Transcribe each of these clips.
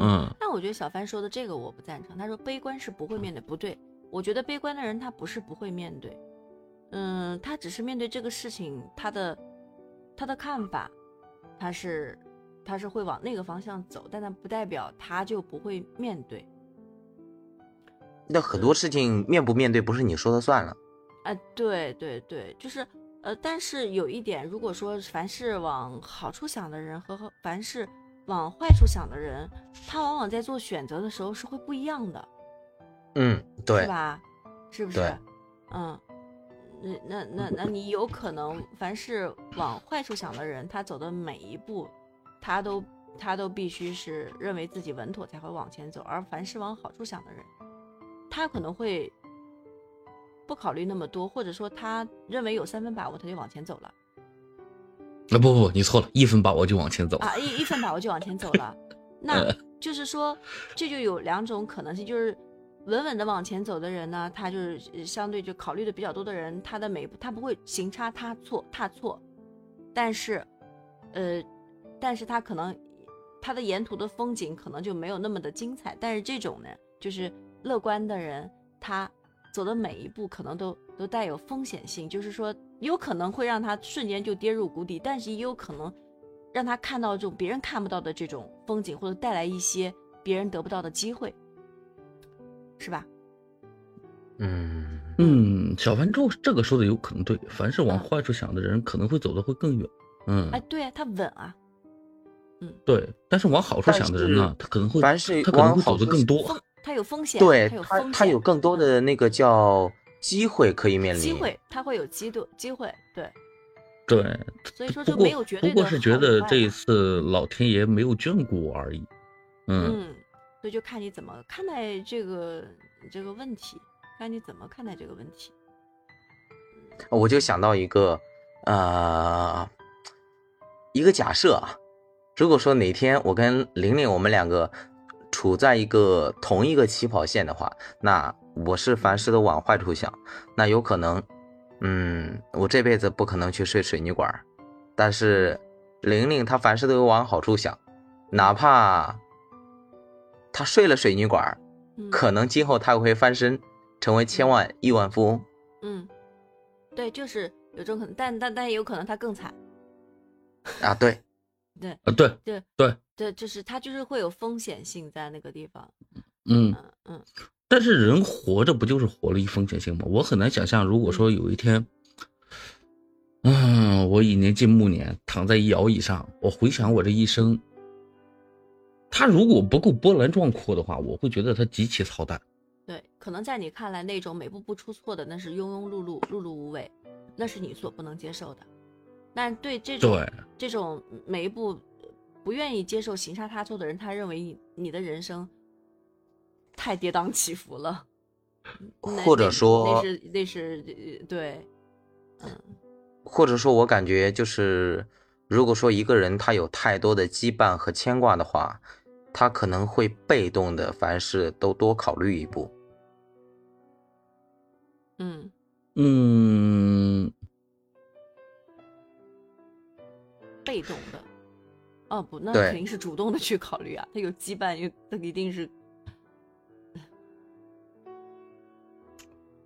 嗯，但我觉得小帆说的这个我不赞成。他说悲观是不会面对，不对，我觉得悲观的人他不是不会面对，嗯，他只是面对这个事情，他的他的看法，他是他是会往那个方向走，但那不代表他就不会面对。那很多事情面不面对不是你说了算了。哎，对对对，就是呃，但是有一点，如果说凡是往好处想的人和和凡是往坏处想的人，他往往在做选择的时候是会不一样的，嗯，对是，吧？是不是？嗯，那那那那你有可能，凡是往坏处想的人，他走的每一步，他都他都必须是认为自己稳妥才会往前走，而凡是往好处想的人，他可能会不考虑那么多，或者说他认为有三分把握，他就往前走了啊不不，你错了，一分把握就往前走。啊，一一分把握就往前走了。那就是说，这就有两种可能性，就是稳稳的往前走的人呢，他就是呃相对就考虑的比较多的人，他的每一步他不会行差踏错踏错，但是，呃，但是他可能他的沿途的风景可能就没有那么的精彩，但是这种呢，就是乐观的人，他走的每一步可能都都带有风险性，就是说有可能会让他瞬间就跌入谷底，但是也有可能让他看到这种别人看不到的这种风景，或者带来一些别人得不到的机会，是吧？嗯，嗯，小凡这这个说的有可能对，凡是往嗯坏处想的人，可能会走的会更远。嗯哎，，对啊，他稳啊，嗯对，但是往好处想的人呢，他可能会，凡是他可能会走的更多。风他有风险，对它有风险，它有更多的那个叫机会可以面临。机会，它会有机度机会，对，对，所以说就没有绝对的不过是觉得这一次老天爷没有眷顾我而已。嗯，嗯，所以就看你怎么看待这个这个问题，看你怎么看待这个问题。我就想到一个，呃，一个假设啊，如果说哪天我跟玲玲我们两个处在一个同一个起跑线的话，那我是凡事都往坏处想，那有可能，嗯，我这辈子不可能去睡水泥管儿，但是玲玲她凡事都往好处想，哪怕她睡了水泥管可能今后她会翻身，成为千万亿万富翁。嗯，对，就是有这种可能，但但但也有可能她更惨，啊，对，对。啊，对对。对，对，就是他就是会有风险性在那个地方。嗯，嗯嗯但是人活着不就是活了一风险性吗？我很难想象，如果说有一天，嗯，我已年近暮年，躺在摇椅上，我回想我这一生，他如果不够波澜壮阔的话，我会觉得他极其操蛋。对，可能在你看来那种每步不出错的，那是庸庸碌碌、碌碌无为，那是你所不能接受的。但对这种对，这种每一步不愿意接受行差踏错的人，他认为你你的人生太跌宕起伏了，或者说那是那是呃对，嗯或者说，我感觉就是，如果说一个人他有太多的羁绊和牵挂的话，他可能会被动的凡事都多考虑一步。嗯嗯，被动的。哦不，那肯定是主动的去考虑啊。他有羁绊，又他一定是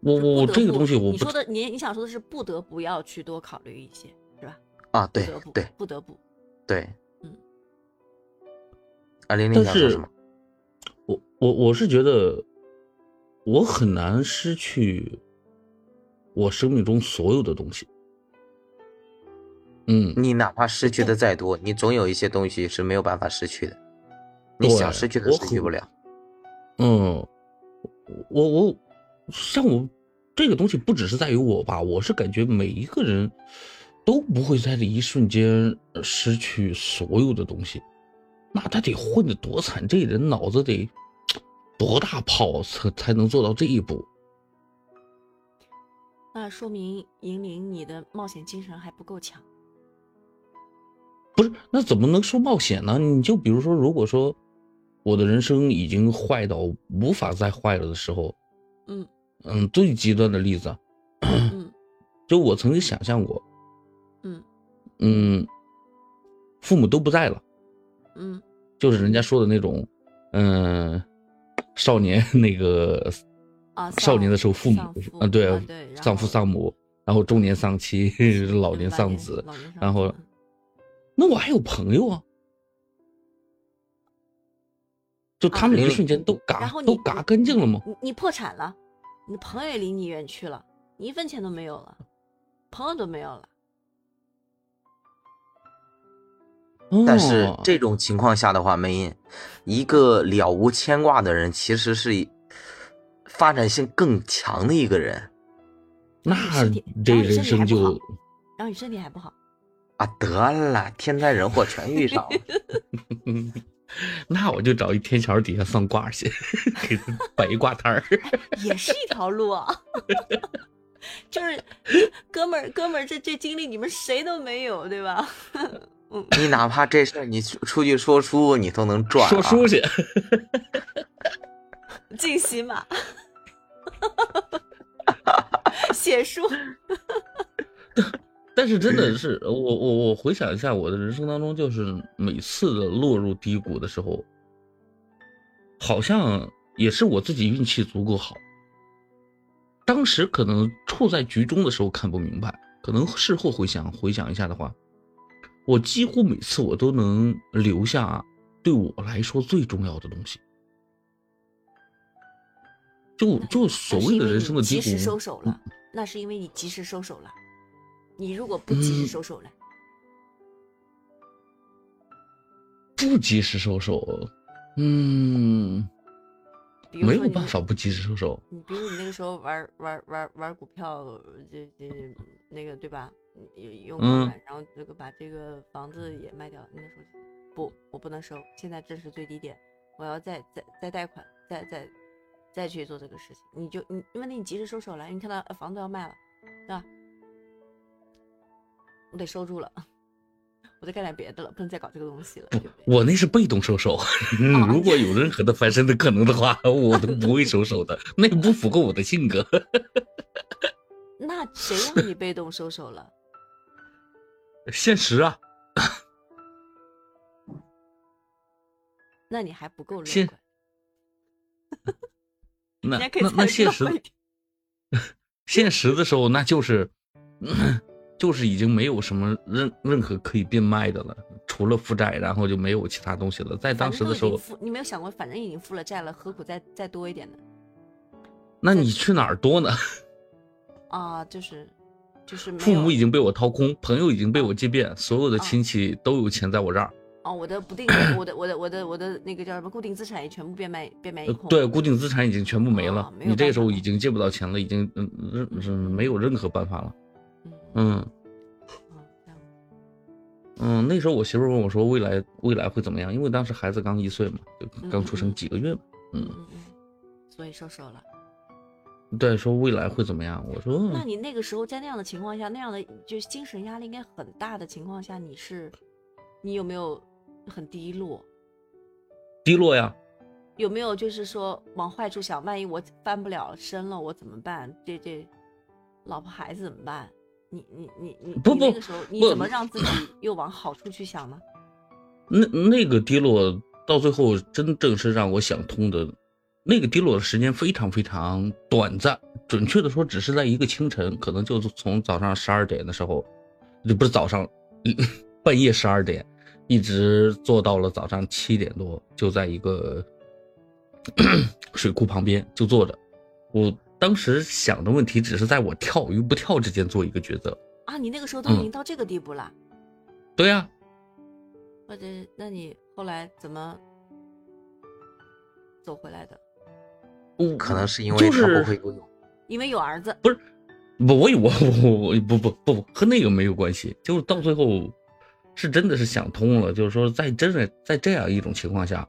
我我我这个东西我不你说的，你你想说的是不得不要去多考虑一些，是吧？啊，对不得不，对不得不。对，嗯。啊，玲玲但是想说什么？我我我是觉得，我很难失去我生命中所有的东西。嗯，你哪怕失去的再多，你总有一些东西是没有办法失去的。你想失去的我失去不了。嗯，我我像我这个东西不只是在于我吧，我是感觉每一个人都不会在这一瞬间呃失去所有的东西，那他得混得多惨，这人脑子得多大泡才才能做到这一步？那说明银铃你的冒险精神还不够强。不是，那怎么能说冒险呢？你就比如说，如果说我的人生已经坏到无法再坏了的时候，嗯。嗯，最极端的例子，嗯。就我曾经想象过，嗯。嗯，父母都不在了，嗯。就是人家说的那种，嗯，少年那个啊，少年的时候父母啊，对丧父丧母，然后中年丧妻，老年丧子，然后子那我还有朋友啊，就他们啊一瞬间都嘎然后都嘎干净了吗？你你破产了，你的朋友也离你远去了，你一分钱都没有了，朋友都没有了。但是哦这种情况下的话，梅印，一个了无牵挂的人，其实是发展性更强的一个人那这人生就然后你身体还不好，啊！得了，天灾人祸全遇上了。那我就找一天桥底下算卦去，给他摆一卦摊儿。也是一条路啊。就是哥们儿，哥们儿，这这经历你们谁都没有，对吧？你哪怕这事儿你出出去说书，你都能赚、啊。说书去，进喜马，写书，但是真的是我我我回想一下，我的人生当中，就是每次的落入低谷的时候，好像也是我自己运气足够好。当时可能处在局中的时候看不明白，可能事后回想回想一下的话，我几乎每次我都能留下对我来说最重要的东西。就就所谓的人生的低谷，及时收手了，那是因为你及时收手了。你如果不及时嗯收手了，不及时收手，嗯，没有办法不及时收手。你比如你那个时候玩玩玩玩股票，这这那个对吧？用用嗯杠杆，然后这个把这个房子也卖掉，你那时候不，我不能收，现在这是最低点，我要再再再贷款，再再再去做这个事情，你就你因为你及时收手了，你看到呃房子要卖了，对吧？我得收住了，我得干点别的了，不能再搞这个东西了，对不对？我那是被动收手，如果有任何的翻身的可能的话，我都不会收手的，那也不符合我的性格。那谁让你被动收手了？现实啊，那你还不够乐现观。那那那现实现实的时候，那就是，就是已经没有什么任任何可以变卖的了，除了负债，然后就没有其他东西了。在当时的时候，你没有想过，反正已经负了债了，何苦再再多一点呢？那你去哪儿多呢？啊，就是就是父母已经被我掏空，朋友已经被我借遍，所有的亲戚都有钱在我这儿。哦，我的不定，我的我的我的我的那个叫什么固定资产也全部变卖变卖一空。呃对，固定资产已经全部没了，哦没有你这个时候已经借不到钱了，已经嗯任是没有任何办法了。嗯嗯那时候我媳妇问我说未来未来会怎么样？因为当时孩子刚一岁嘛，就刚出生几个月嘛。嗯，嗯嗯，所以收手了。对，说未来会怎么样？我说那你那个时候在那样的情况下，那样的就是精神压力应该很大的情况下，你是你有没有很低落？低落呀，有没有就是说往坏处想，万一我翻不了身了，我怎么办？这这老婆孩子怎么办？你你你你不不你那个时候你怎么让自己又往好处去想呢？那那个低落到最后真正是让我想通的，那个低落的时间非常非常短暂，准确的说，只是在一个清晨，可能就是从早上十二点的时候，就不是早上，半夜十二点，一直做到了早上七点多，就在一个 水库旁边就坐着。我当时想的问题，只是在我跳与不跳之间做一个抉择。啊，你那个时候都已嗯经到这个地步了，对呀、或者那你后来怎么走回来的？我可能是因为他就是不会游泳。因为有儿子，不是，不，我有我我我不不不不和那个没有关系，就是到最后是真的是想通了，就是说在真的在这样一种情况下，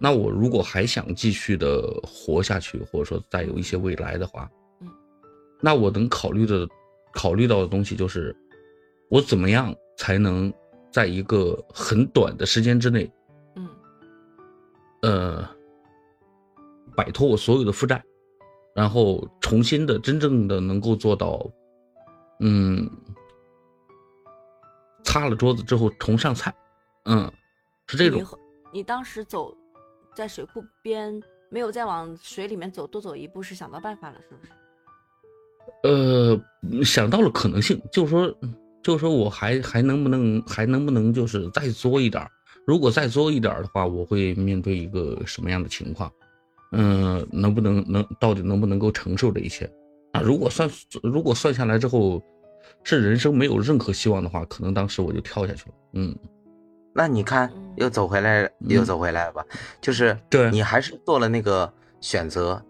那我如果还想继续的活下去，或者说再有一些未来的话，嗯，那我能考虑的考虑到的东西就是，我怎么样才能在一个很短的时间之内，嗯呃，摆脱我所有的负债，然后重新的真正的能够做到，嗯，擦了桌子之后重上菜，嗯，是这种你，你当时走在水库边，没有再往水里面走多走一步，是想到办法了，是不是？呃，想到了可能性，就是说，就是说我还还能不能还能不能就是再作一点？如果再作一点的话，我会面对一个什么样的情况？嗯，能不能能到底能不能够承受这一切？啊，如果算如果算下来之后是人生没有任何希望的话，可能当时我就跳下去了。嗯，那你看嗯又走回来，又走回来了吧？就是对你还是做了那个选择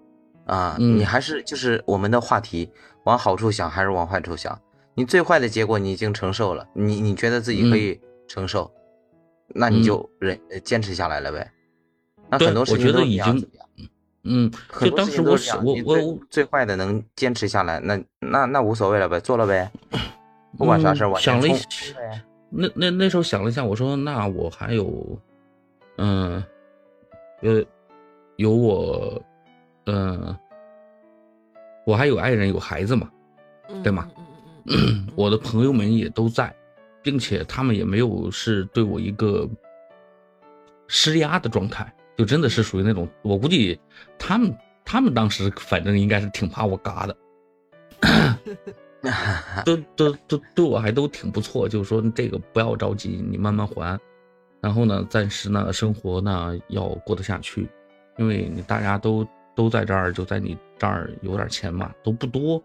啊，嗯你还是就是我们的话题，往好处想还是往坏处想？你最坏的结果你已经承受了，你你觉得自己可以承受，那你就忍呃坚持下来了呗。那很多事情我觉得都是这已经样嗯，很多事情就当时我都是这样想我我你最最坏的能坚持下来，那那那无所谓了呗，做了呗，不管啥事儿嗯往前想了一冲呗。那那那时候想了一下，我说那我还有，嗯，呃，有我，嗯，我还有爱人有孩子嘛，嗯对 吗我的朋友们也都在，并且他们也没有是对我一个施压的状态，就真的是属于那种，我估计他们他们当时反正应该是挺怕我嘎的，都都都对我还都挺不错，就是说这个不要着急，你慢慢还，然后呢，暂时呢生活呢要过得下去，因为你大家都都在这儿，就在你这儿有点钱嘛，都不多，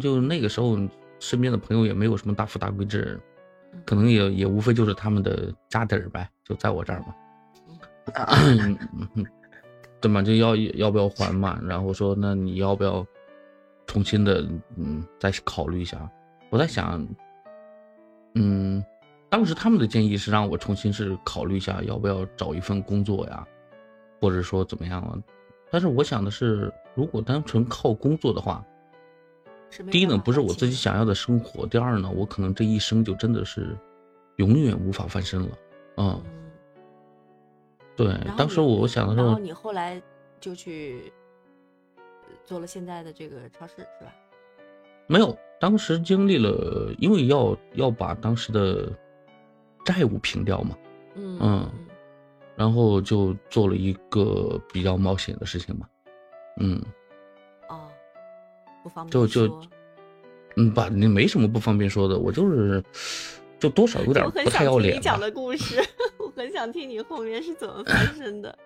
就那个时候身边的朋友也没有什么大富大贵之人，可能也也无非就是他们的家底儿呗，就在我这儿嘛。对嘛，就要要不要还嘛？然后说那你要不要重新的嗯再考虑一下？我在想，嗯，当时他们的建议是让我重新是考虑一下要不要找一份工作呀，或者说怎么样啊？但是我想的是，如果单纯靠工作的话，第一呢不是我自己想要的生活，第二呢我可能这一生就真的是永远无法翻身了。嗯，嗯对当时你我想的时候然后，你后来就去呃做了现在的这个超市是吧？没有，当时经历了，因为要要把当时的债务平掉嘛，嗯嗯然后就做了一个比较冒险的事情嘛，嗯哦，不方便就就说嗯，把，你没什么不方便说的，我就是就多少有点 不太要脸吧，讲的故事，我很想听你后面是怎么发生的。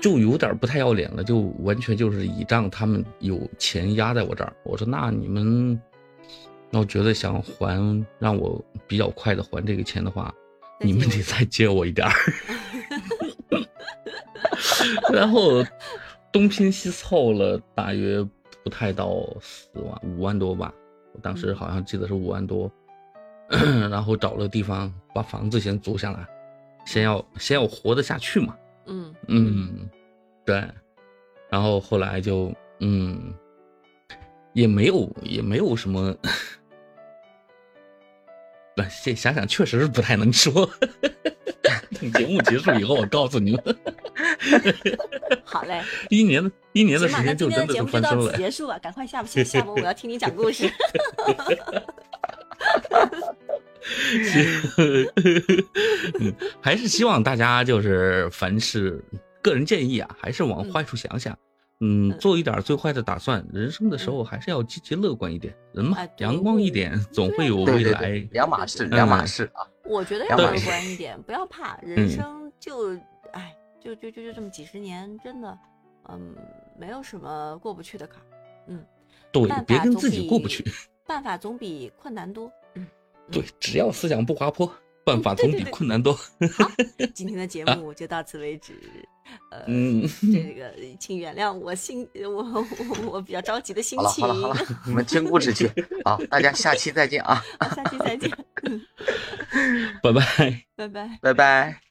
就有点不太要脸了，就完全就是倚仗他们有钱压在我这儿，我说那你们要觉得想还让我比较快的还这个钱的话，你们得再借我一点儿。然后东拼西凑了大约不太到四万五万多吧，我当时嗯好像记得是五万多，然后找了地方把房子先租下来，先要先要活得下去嘛，嗯嗯，对，然后后来就嗯，也没有也没有什么。不，这想想确实是不太能说。等节目结束以后，我告诉你们，好嘞，一年的一年的时间就真的就翻身了。结束吧，赶快下播下播，我要听你讲故事。嗯，还是希望大家就是凡事个人建议啊，还是往嗯坏处想想。嗯，嗯做一点最坏的打算。人生的时候还是要积极乐观一点，人嘛哎，阳光一点，总会有未来对对对，。两码事，嗯两码事啊。我觉得要乐观一点，不要怕，人嗯生就哎，就就就就这么几十年，真的，嗯，没有什么过不去的坎儿。嗯，对别跟自己过不去。办法总比困难多。嗯，对，只要思想不滑坡，办法总比对对对困难多。好，今天的节目就到此为止。嗯这 个请原谅我心，我我我比较着急的心好了情。好了好 了，你们听故事去好！大家下期再见啊，下期再见，拜拜。拜拜。拜拜。